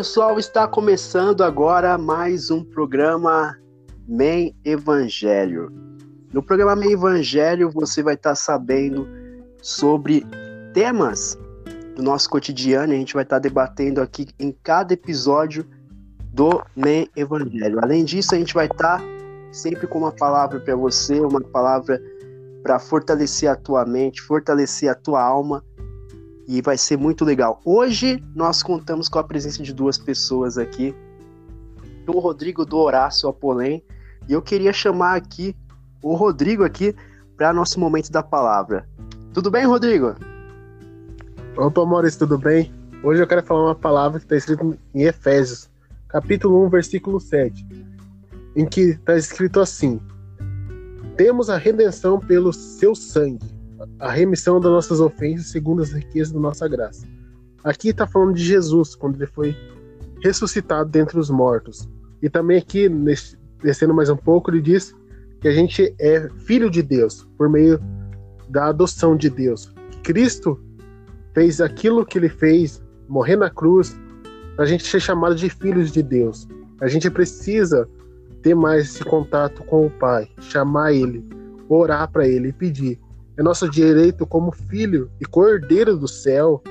Pessoal, está começando agora mais um programa Men Evangelho. No programa Men Evangelho você vai estar sabendo sobre temas do nosso cotidiano. A gente vai estar debatendo aqui em cada episódio do Men Evangelho. Além disso, a gente vai estar sempre com uma palavra para você, uma palavra para fortalecer a tua mente, fortalecer a tua alma e vai ser muito legal. Hoje nós contamos com a presença de duas pessoas aqui, do Rodrigo do Horácio Apolém, e eu queria chamar aqui o Rodrigo aqui para nosso momento da palavra. Tudo bem, Rodrigo? Opa, Maurício, tudo bem? Hoje eu quero falar uma palavra que está escrita em Efésios, capítulo 1, versículo 7, em que está escrito assim: Temos a redenção pelo seu sangue a remissão das nossas ofensas segundo as riquezas da nossa graça. Aqui está falando de Jesus, quando ele foi ressuscitado dentre os mortos. E também aqui, descendo mais um pouco, ele diz que a gente é filho de Deus por meio da adoção de Deus. Cristo fez aquilo que ele fez, morrer na cruz, para a gente ser chamado de filhos de Deus. A gente precisa ter mais esse contato com o Pai, chamar Ele, orar para Ele e pedir é nosso direito como filho e cordeiro do céu,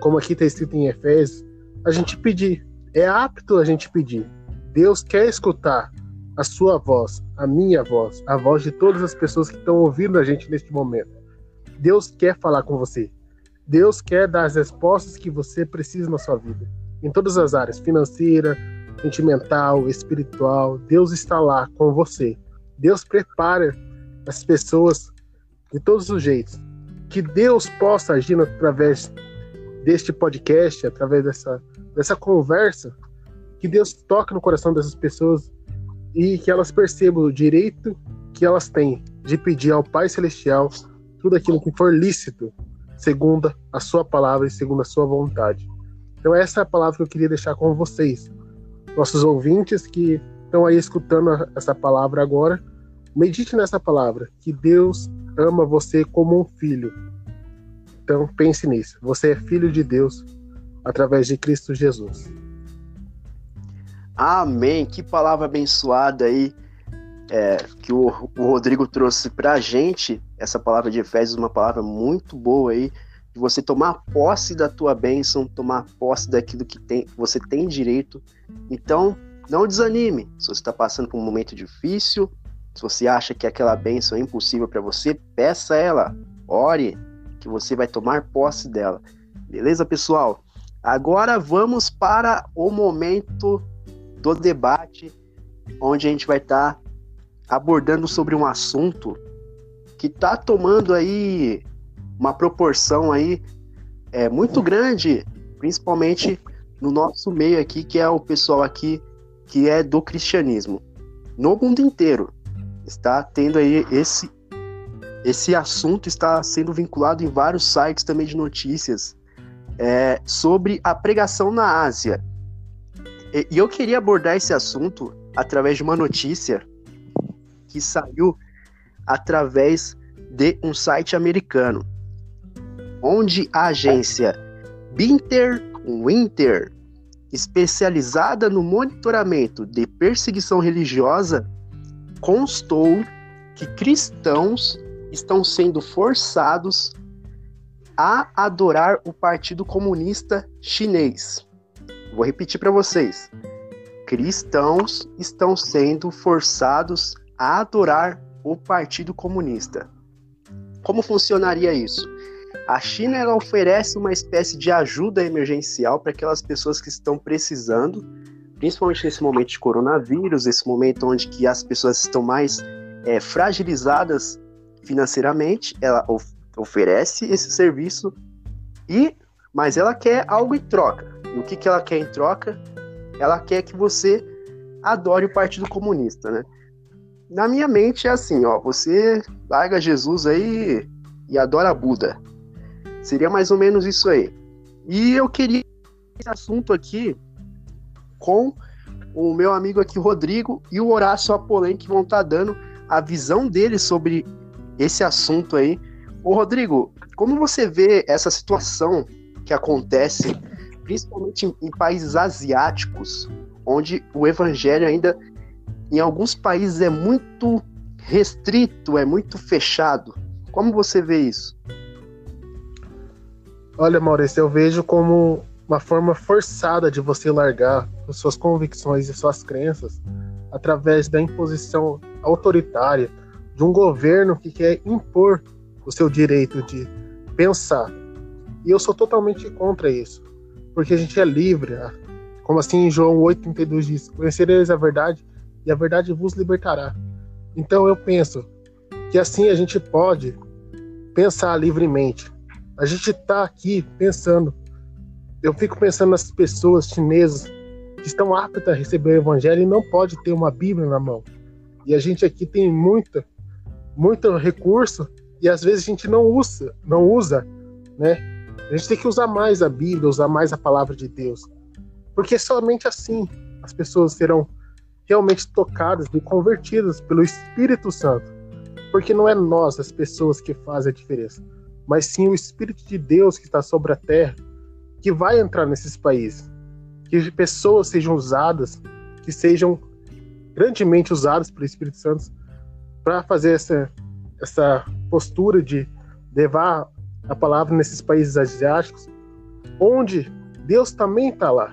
como aqui está escrito em Efésios, a gente pedir. É apto a gente pedir. Deus quer escutar a sua voz, a minha voz, a voz de todas as pessoas que estão ouvindo a gente neste momento. Deus quer falar com você. Deus quer dar as respostas que você precisa na sua vida, em todas as áreas financeira, sentimental, espiritual. Deus está lá com você. Deus prepara as pessoas de todos os jeitos. Que Deus possa agir através deste podcast, através dessa, dessa conversa, que Deus toque no coração dessas pessoas e que elas percebam o direito que elas têm de pedir ao Pai Celestial tudo aquilo que for lícito, segundo a sua palavra e segundo a sua vontade. Então essa é a palavra que eu queria deixar com vocês, nossos ouvintes que estão aí escutando essa palavra agora. Medite nessa palavra, que Deus ama você como um filho. Então pense nisso. Você é filho de Deus através de Cristo Jesus. Amém. Que palavra abençoada aí é, que o, o Rodrigo trouxe para a gente. Essa palavra de Efésios, uma palavra muito boa aí de você tomar posse da tua bênção, tomar posse daquilo que tem, você tem direito. Então, não desanime. Se você está passando por um momento difícil, se você acha que aquela bênção é impossível para você, peça ela, ore, que você vai tomar posse dela. Beleza, pessoal? Agora vamos para o momento do debate, onde a gente vai estar tá abordando sobre um assunto que está tomando aí uma proporção aí é, muito grande, principalmente no nosso meio aqui, que é o pessoal aqui que é do cristianismo, no mundo inteiro está tendo aí esse esse assunto está sendo vinculado em vários sites também de notícias é, sobre a pregação na Ásia. E, e eu queria abordar esse assunto através de uma notícia que saiu através de um site americano, onde a agência Binter Winter, especializada no monitoramento de perseguição religiosa, constou que cristãos estão sendo forçados a adorar o Partido Comunista Chinês. Vou repetir para vocês. Cristãos estão sendo forçados a adorar o Partido Comunista. Como funcionaria isso? A China oferece uma espécie de ajuda emergencial para aquelas pessoas que estão precisando principalmente nesse momento de coronavírus, esse momento onde que as pessoas estão mais é, fragilizadas financeiramente, ela of oferece esse serviço e, mas ela quer algo em troca. E o que, que ela quer em troca? Ela quer que você adore o Partido Comunista, né? Na minha mente é assim, ó, você larga Jesus aí e adora Buda. Seria mais ou menos isso aí. E eu queria esse assunto aqui com o meu amigo aqui, Rodrigo, e o Horácio Apolen, que vão estar tá dando a visão dele sobre esse assunto aí. Ô, Rodrigo, como você vê essa situação que acontece principalmente em, em países asiáticos, onde o evangelho ainda, em alguns países, é muito restrito, é muito fechado. Como você vê isso? Olha, Maurício, eu vejo como uma forma forçada de você largar suas convicções e suas crenças através da imposição autoritária de um governo que quer impor o seu direito de pensar. E eu sou totalmente contra isso, porque a gente é livre. Ah, como assim João 8,32 diz: Conhecereis a verdade e a verdade vos libertará. Então eu penso que assim a gente pode pensar livremente. A gente está aqui pensando. Eu fico pensando nas pessoas chinesas que estão aptas a receber o evangelho e não pode ter uma Bíblia na mão. E a gente aqui tem muita, muito recurso e às vezes a gente não usa, não usa, né? A gente tem que usar mais a Bíblia, usar mais a palavra de Deus, porque somente assim as pessoas serão realmente tocadas e convertidas pelo Espírito Santo. Porque não é nós, as pessoas, que fazem a diferença, mas sim o Espírito de Deus que está sobre a terra, que vai entrar nesses países. Que pessoas sejam usadas, que sejam grandemente usadas pelo Espírito Santo para fazer essa, essa postura de levar a palavra nesses países asiáticos, onde Deus também está lá,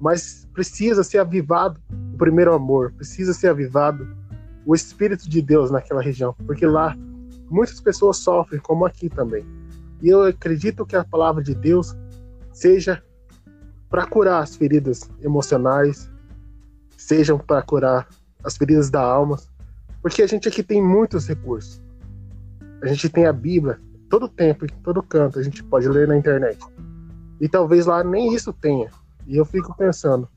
mas precisa ser avivado o primeiro amor, precisa ser avivado o Espírito de Deus naquela região, porque lá muitas pessoas sofrem, como aqui também. E eu acredito que a palavra de Deus seja para curar as feridas emocionais, sejam para curar as feridas da alma, porque a gente aqui tem muitos recursos. A gente tem a Bíblia, todo tempo, em todo canto, a gente pode ler na internet. E talvez lá nem isso tenha. E eu fico pensando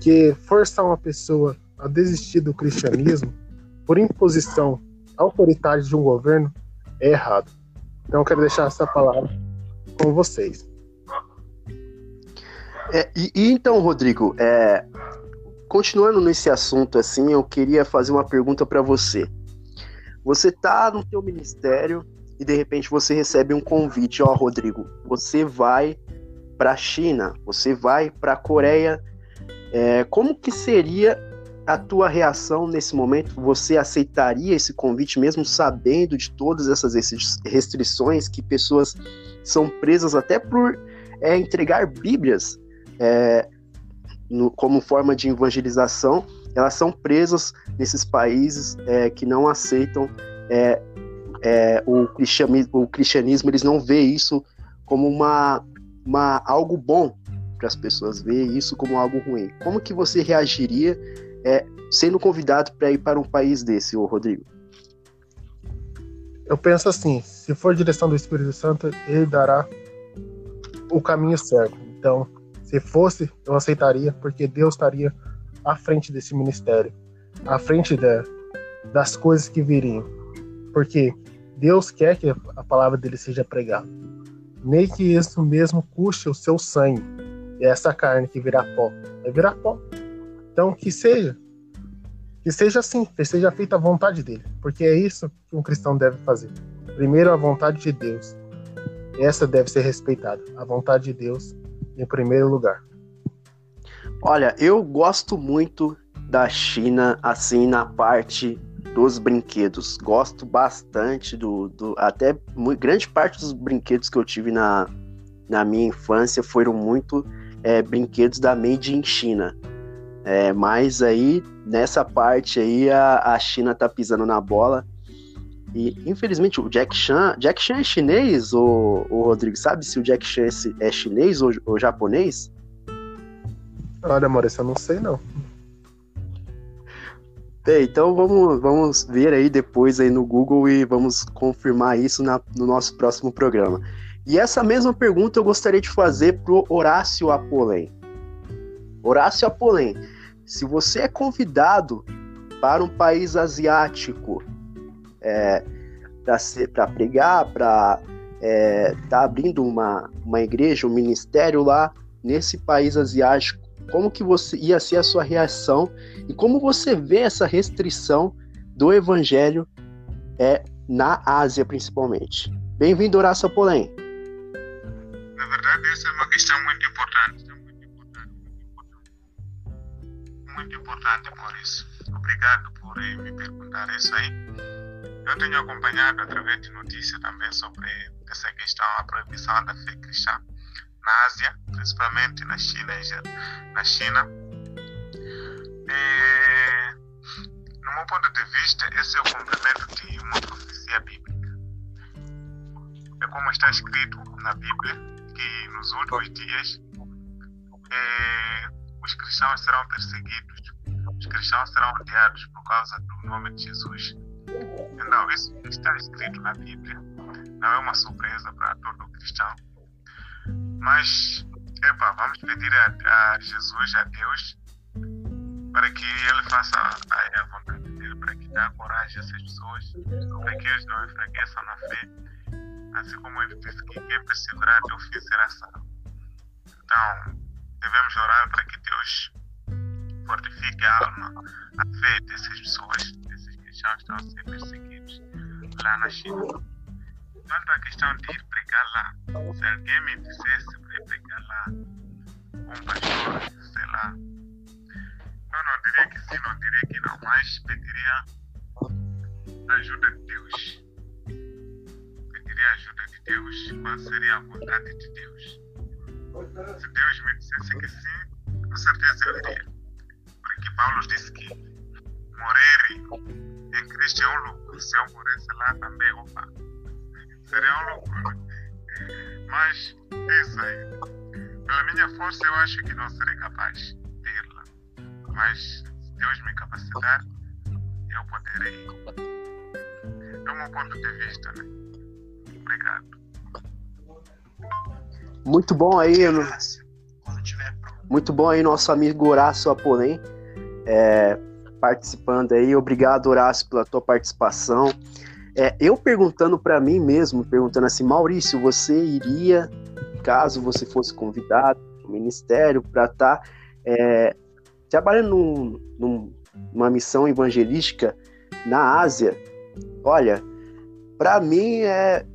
que forçar uma pessoa a desistir do cristianismo por imposição autoritária de um governo é errado. Então eu quero deixar essa palavra com vocês. É, e, e, então, Rodrigo, é, continuando nesse assunto assim, eu queria fazer uma pergunta para você. Você tá no teu ministério e de repente você recebe um convite, ó, Rodrigo, você vai para a China, você vai para a Coreia. É, como que seria a tua reação nesse momento? Você aceitaria esse convite mesmo sabendo de todas essas restrições que pessoas são presas até por é, entregar Bíblias é, no, como forma de evangelização? Elas são presas nesses países é, que não aceitam é, é, o, cristianismo, o cristianismo, eles não vê isso como uma, uma algo bom para as pessoas, vê isso como algo ruim. Como que você reagiria é, sendo convidado para ir para um país desse, ô Rodrigo? Eu penso assim, se for direção do Espírito Santo, ele dará o caminho certo. Então, se fosse, eu aceitaria, porque Deus estaria à frente desse ministério, à frente da, das coisas que viriam. Porque Deus quer que a palavra dele seja pregada. Nem que isso mesmo custe o seu sangue. E essa carne que virá pó, vai virar pó. Então, que seja. Que seja assim, que seja feita a vontade dele. Porque é isso que um cristão deve fazer. Primeiro, a vontade de Deus. Essa deve ser respeitada. A vontade de Deus em primeiro lugar. Olha, eu gosto muito da China, assim, na parte dos brinquedos. Gosto bastante do. do até grande parte dos brinquedos que eu tive na, na minha infância foram muito é, brinquedos da Made in China. É, mas aí, nessa parte aí, a, a China tá pisando na bola. E, infelizmente, o Jack Chan... Jack Chan é chinês, ou, ou Rodrigo? Sabe se o Jack Chan é, é chinês ou, ou japonês? Olha, Maurício, eu não sei, não. Bem, então vamos, vamos ver aí depois aí no Google e vamos confirmar isso na, no nosso próximo programa. E essa mesma pergunta eu gostaria de fazer pro Horácio Apolém. Horácio Apolém, se você é convidado para um país asiático é, para pregar, para é, tá abrindo uma, uma igreja, um ministério lá nesse país asiático, como que você ia ser a sua reação e como você vê essa restrição do evangelho é, na Ásia principalmente. Bem-vindo, Horácio Polém. Na verdade, essa é uma questão muito importante. Muito importante, muito importante, Maurício. Obrigado por me perguntar isso aí. Eu tenho acompanhado através de notícias também sobre essa questão, a proibição da fé cristã na Ásia, principalmente na China. Na China. E, no meu ponto de vista, esse é o complemento de uma profecia bíblica. É como está escrito na Bíblia que nos últimos dias é, os cristãos serão perseguidos, os cristãos serão odiados por causa do nome de Jesus. Então, isso está escrito na Bíblia. Não é uma surpresa para todo cristão. Mas, epa, vamos pedir a, a Jesus, a Deus, para que ele faça a, a vontade dele, para que dê coragem a essas pessoas, para que eles não enfraqueçam na fé, assim como ele disse que quem perseverar até o fim será salvo. Então, devemos orar para que Deus fortifique a alma, a fé dessas pessoas, cristãos estão a ser perseguidos lá na China. Quanto à questão de ir pregar lá, se alguém me dissesse para ir pregar lá, um pastor, sei lá, eu não diria que sim, não diria que não, mas pediria ajuda de Deus. Pediria ajuda de Deus, qual seria a vontade de Deus. Se Deus me dissesse que sim, com certeza eu iria. Porque Paulo disse que Cristo é um lucro. Se eu morresse lá também, opa, seria um lucro. Mas é isso aí. Pela minha força, eu acho que não serei capaz de ir lá. Mas se Deus me capacitar, eu poderei ir. É o meu ponto de vista, né? Obrigado. Muito bom aí, muito bom aí nosso amigo Horácio Aponem, é, participando aí. Obrigado, Horácio, pela tua participação. É, eu perguntando para mim mesmo, perguntando assim, Maurício, você iria, caso você fosse convidado no ministério, para estar tá, é, trabalhando num, num, numa missão evangelística na Ásia? Olha, para mim é,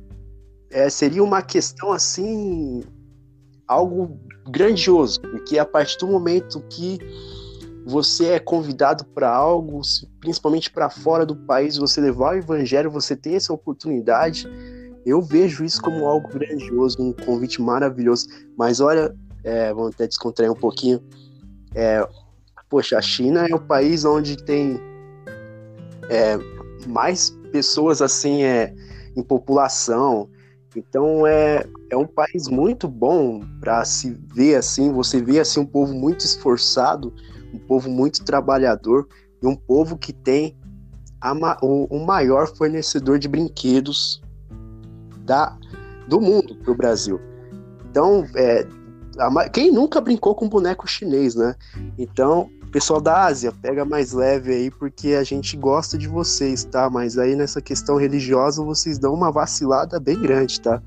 é, seria uma questão assim algo grandioso, porque a partir do momento que você é convidado para algo, principalmente para fora do país, você levar o evangelho, você tem essa oportunidade. Eu vejo isso como algo grandioso, um convite maravilhoso. Mas olha, é, vamos até descontrair um pouquinho. É, poxa, a China é o país onde tem é, mais pessoas assim é, em população. Então é, é um país muito bom para se ver assim, você vê assim um povo muito esforçado, um povo muito trabalhador e um povo que tem o, o maior fornecedor de brinquedos da, do mundo para o Brasil. Então, é, a, quem nunca brincou com boneco chinês, né? Então, pessoal da Ásia, pega mais leve aí, porque a gente gosta de vocês, tá? Mas aí nessa questão religiosa vocês dão uma vacilada bem grande, tá?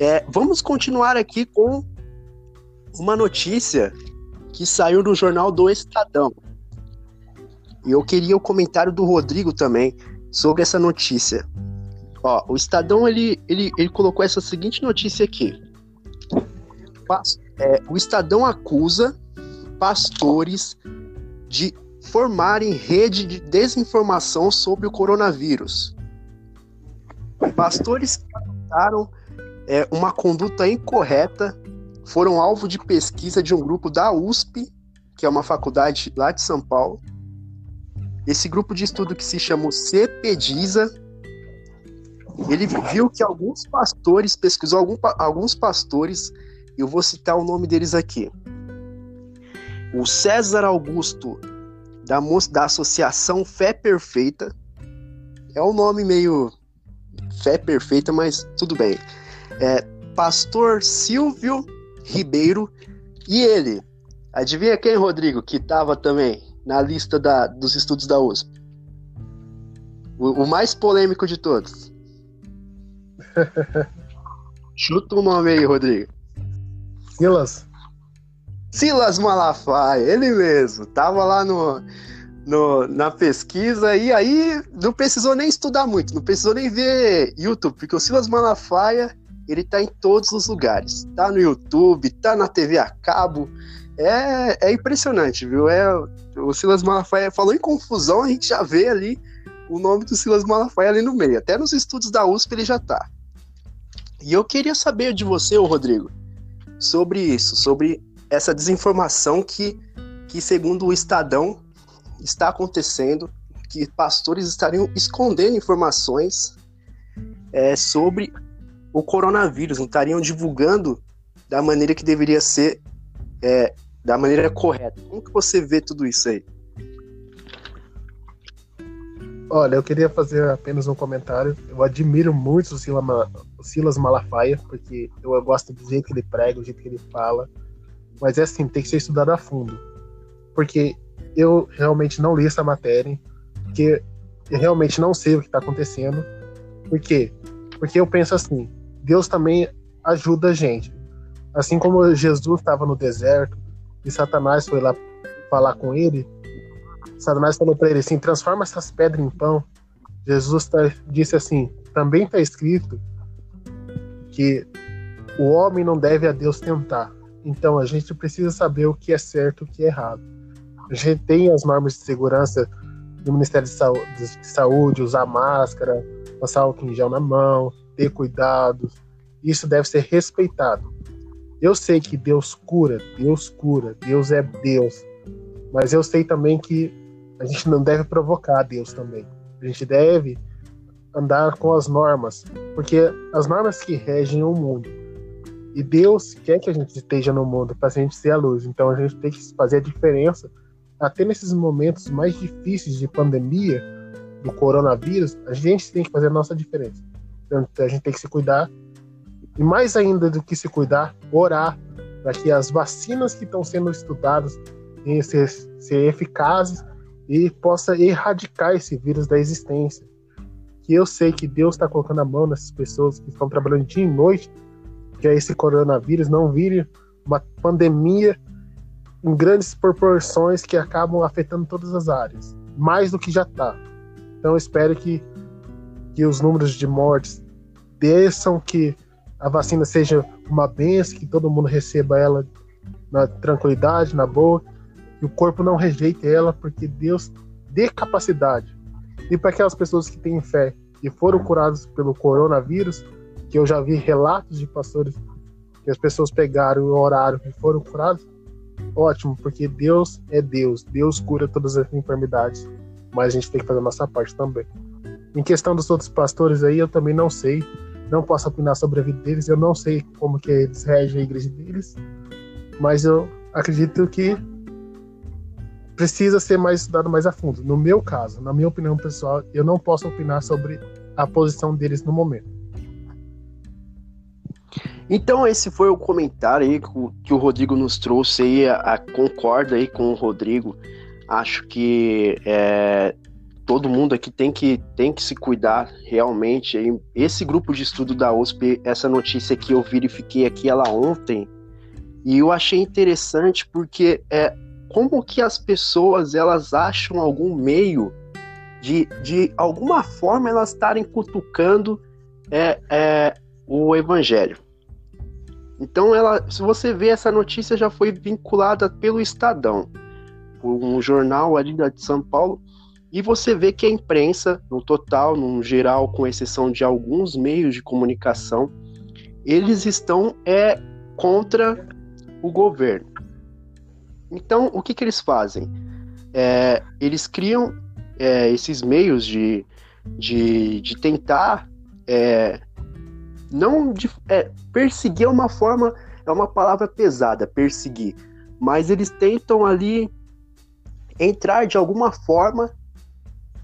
É, vamos continuar aqui com uma notícia que saiu no jornal do Estadão. E eu queria o comentário do Rodrigo também sobre essa notícia. Ó, o Estadão ele, ele, ele colocou essa seguinte notícia aqui. É, o Estadão acusa pastores de formarem rede de desinformação sobre o coronavírus. Pastores que adotaram é, uma conduta incorreta foram alvo de pesquisa de um grupo da USP, que é uma faculdade lá de São Paulo. Esse grupo de estudo que se chama CPDISA, ele viu que alguns pastores, pesquisou algum, alguns pastores, eu vou citar o nome deles aqui. O César Augusto, da, da Associação Fé Perfeita, é um nome meio Fé Perfeita, mas tudo bem. É, Pastor Silvio Ribeiro e ele. Adivinha quem, Rodrigo, que estava também na lista da, dos estudos da USP? O, o mais polêmico de todos. Chuta o um nome aí, Rodrigo. Silas. Silas Malafaia, ele mesmo. Tava lá no, no, na pesquisa e aí não precisou nem estudar muito, não precisou nem ver YouTube, porque o Silas Malafaia ele tá em todos os lugares. Tá no YouTube, tá na TV a cabo. É, é impressionante, viu? É, o Silas Malafaia falou em confusão, a gente já vê ali o nome do Silas Malafaia ali no meio. Até nos estudos da USP ele já tá. E eu queria saber de você, Rodrigo, sobre isso, sobre essa desinformação que, que segundo o Estadão, está acontecendo, que pastores estariam escondendo informações é, sobre o coronavírus, não estariam divulgando da maneira que deveria ser, é, da maneira correta. Como que você vê tudo isso aí? Olha, eu queria fazer apenas um comentário. Eu admiro muito o Silas, o Silas Malafaia, porque eu gosto do jeito que ele prega, do jeito que ele fala. Mas é assim, tem que ser estudado a fundo. Porque eu realmente não li essa matéria, porque eu realmente não sei o que está acontecendo. Por quê? Porque eu penso assim, Deus também ajuda a gente. Assim como Jesus estava no deserto e Satanás foi lá falar com ele, Satanás falou para ele assim: transforma essas pedras em pão. Jesus tá, disse assim: também está escrito que o homem não deve a Deus tentar. Então a gente precisa saber o que é certo e o que é errado. A gente tem as normas de segurança do Ministério de Saúde, usar máscara, passar álcool em gel na mão, ter cuidado. Isso deve ser respeitado. Eu sei que Deus cura, Deus cura, Deus é Deus. Mas eu sei também que a gente não deve provocar Deus também. A gente deve andar com as normas, porque as normas que regem o mundo. E Deus quer que a gente esteja no mundo para a gente ser a luz. Então a gente tem que fazer a diferença até nesses momentos mais difíceis de pandemia, do coronavírus, a gente tem que fazer a nossa diferença. A gente tem que se cuidar. E mais ainda do que se cuidar, orar para que as vacinas que estão sendo estudadas venham ser, ser eficazes e possa erradicar esse vírus da existência. Que eu sei que Deus está colocando a mão nessas pessoas que estão trabalhando dia e noite, que esse coronavírus não vire uma pandemia em grandes proporções que acabam afetando todas as áreas, mais do que já está. Então espero que, que os números de mortes desçam, que a vacina seja uma benção, que todo mundo receba ela na tranquilidade, na boa, que o corpo não rejeite ela, porque Deus dê capacidade. E para aquelas pessoas que têm fé e foram curadas pelo coronavírus, que eu já vi relatos de pastores que as pessoas pegaram o horário e foram curados, ótimo, porque Deus é Deus, Deus cura todas as enfermidades, mas a gente tem que fazer a nossa parte também. Em questão dos outros pastores aí, eu também não sei, não posso opinar sobre a vida deles, eu não sei como que eles regem a igreja deles, mas eu acredito que precisa ser mais estudado mais a fundo. No meu caso, na minha opinião pessoal, eu não posso opinar sobre a posição deles no momento. Então esse foi o comentário aí que o Rodrigo nos trouxe aí, a, a concorda aí com o Rodrigo. Acho que é, todo mundo aqui tem que, tem que se cuidar realmente. Esse grupo de estudo da USP, essa notícia que eu verifiquei aqui ela ontem, e eu achei interessante porque é como que as pessoas elas acham algum meio de, de alguma forma elas estarem cutucando é, é, o evangelho. Então, ela, se você vê essa notícia, já foi vinculada pelo Estadão, por um jornal ali de São Paulo, e você vê que a imprensa, no total, no geral, com exceção de alguns meios de comunicação, eles estão é, contra o governo. Então, o que, que eles fazem? É, eles criam é, esses meios de, de, de tentar é, não de, é, perseguir é uma forma, é uma palavra pesada, perseguir, mas eles tentam ali entrar de alguma forma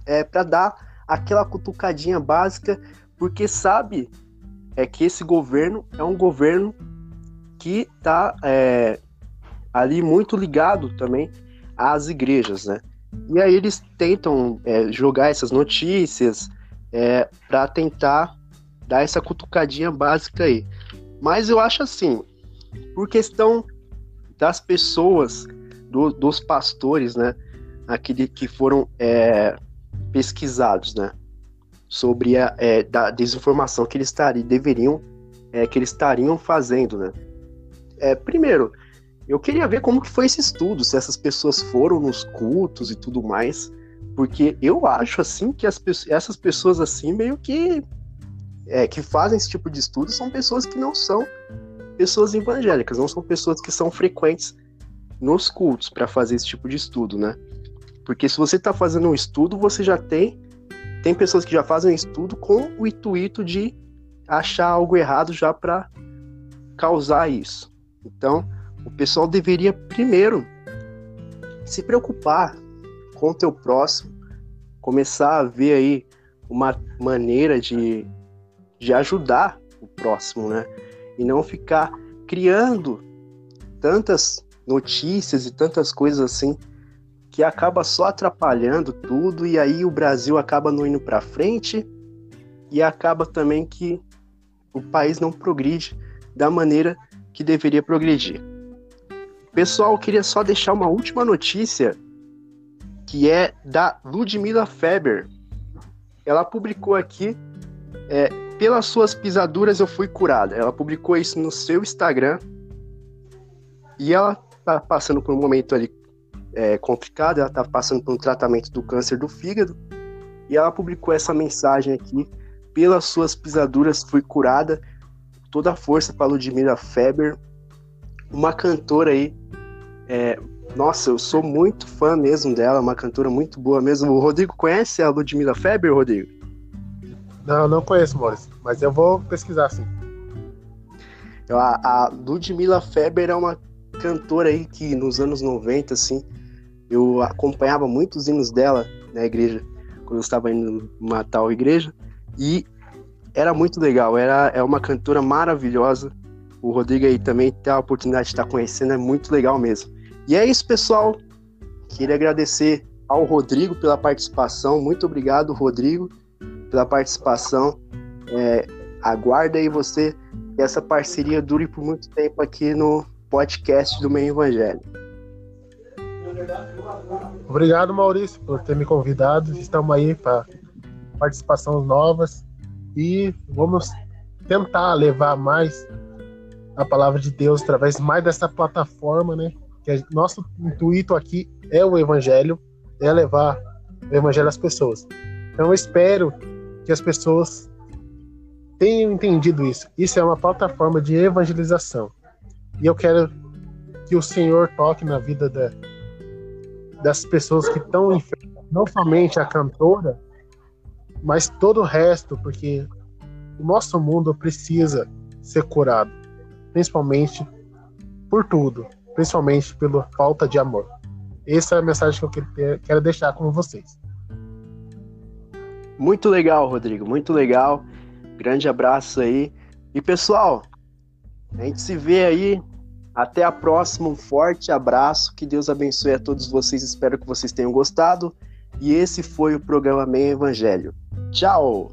é, para dar aquela cutucadinha básica, porque sabe é que esse governo é um governo que está é, ali muito ligado também às igrejas, né? E aí eles tentam é, jogar essas notícias é, para tentar dar essa cutucadinha básica aí. Mas eu acho assim, por questão das pessoas, do, dos pastores, né, aquele que foram é, pesquisados, né, sobre a é, da desinformação que eles estariam, deveriam é, que eles estariam fazendo, né? É, primeiro, eu queria ver como que foi esse estudo, se essas pessoas foram nos cultos e tudo mais, porque eu acho assim que as, essas pessoas assim meio que é, que fazem esse tipo de estudo são pessoas que não são pessoas evangélicas, não são pessoas que são frequentes nos cultos para fazer esse tipo de estudo, né? Porque se você está fazendo um estudo, você já tem tem pessoas que já fazem um estudo com o intuito de achar algo errado já para causar isso. Então, o pessoal deveria primeiro se preocupar com o teu próximo, começar a ver aí uma maneira de, de ajudar o próximo, né? E não ficar criando tantas notícias e tantas coisas assim que acaba só atrapalhando tudo e aí o Brasil acaba não indo para frente e acaba também que o país não progride da maneira que deveria progredir. Pessoal, queria só deixar uma última notícia que é da Ludmila Feber. Ela publicou aqui é, pelas suas pisaduras eu fui curada. Ela publicou isso no seu Instagram e ela tá passando por um momento ali é, complicado. Ela tá passando por um tratamento do câncer do fígado e ela publicou essa mensagem aqui pelas suas pisaduras fui curada. Toda a força para Ludmila Feber, uma cantora aí. É, nossa, eu sou muito fã mesmo dela, uma cantora muito boa mesmo. O Rodrigo conhece a Ludmila Feber, Rodrigo? Não, não conheço, Maurício, mas eu vou pesquisar sim. A, a Ludmila Feber é uma cantora aí que nos anos 90, assim, eu acompanhava muitos hinos dela na igreja, quando eu estava indo numa tal igreja. E era muito legal, era é uma cantora maravilhosa. O Rodrigo aí também tem a oportunidade de estar conhecendo, é muito legal mesmo. E é isso, pessoal. Queria agradecer ao Rodrigo pela participação. Muito obrigado, Rodrigo, pela participação. É, aguarda aí você que essa parceria dure por muito tempo aqui no podcast do Meio Evangelho. Obrigado, Maurício, por ter me convidado. Estamos aí para participações novas e vamos tentar levar mais a palavra de Deus através mais dessa plataforma, né? Que nosso intuito aqui é o evangelho, é levar o evangelho às pessoas. Então eu espero que as pessoas tenham entendido isso. Isso é uma plataforma de evangelização. E eu quero que o Senhor toque na vida da, das pessoas que estão enfermas, não somente a cantora, mas todo o resto, porque o nosso mundo precisa ser curado, principalmente por tudo, principalmente pela falta de amor. Essa é a mensagem que eu quero deixar com vocês. Muito legal, Rodrigo, muito legal. Grande abraço aí. E pessoal, a gente se vê aí. Até a próxima. Um forte abraço. Que Deus abençoe a todos vocês. Espero que vocês tenham gostado. E esse foi o programa Meio Evangelho. Tchau!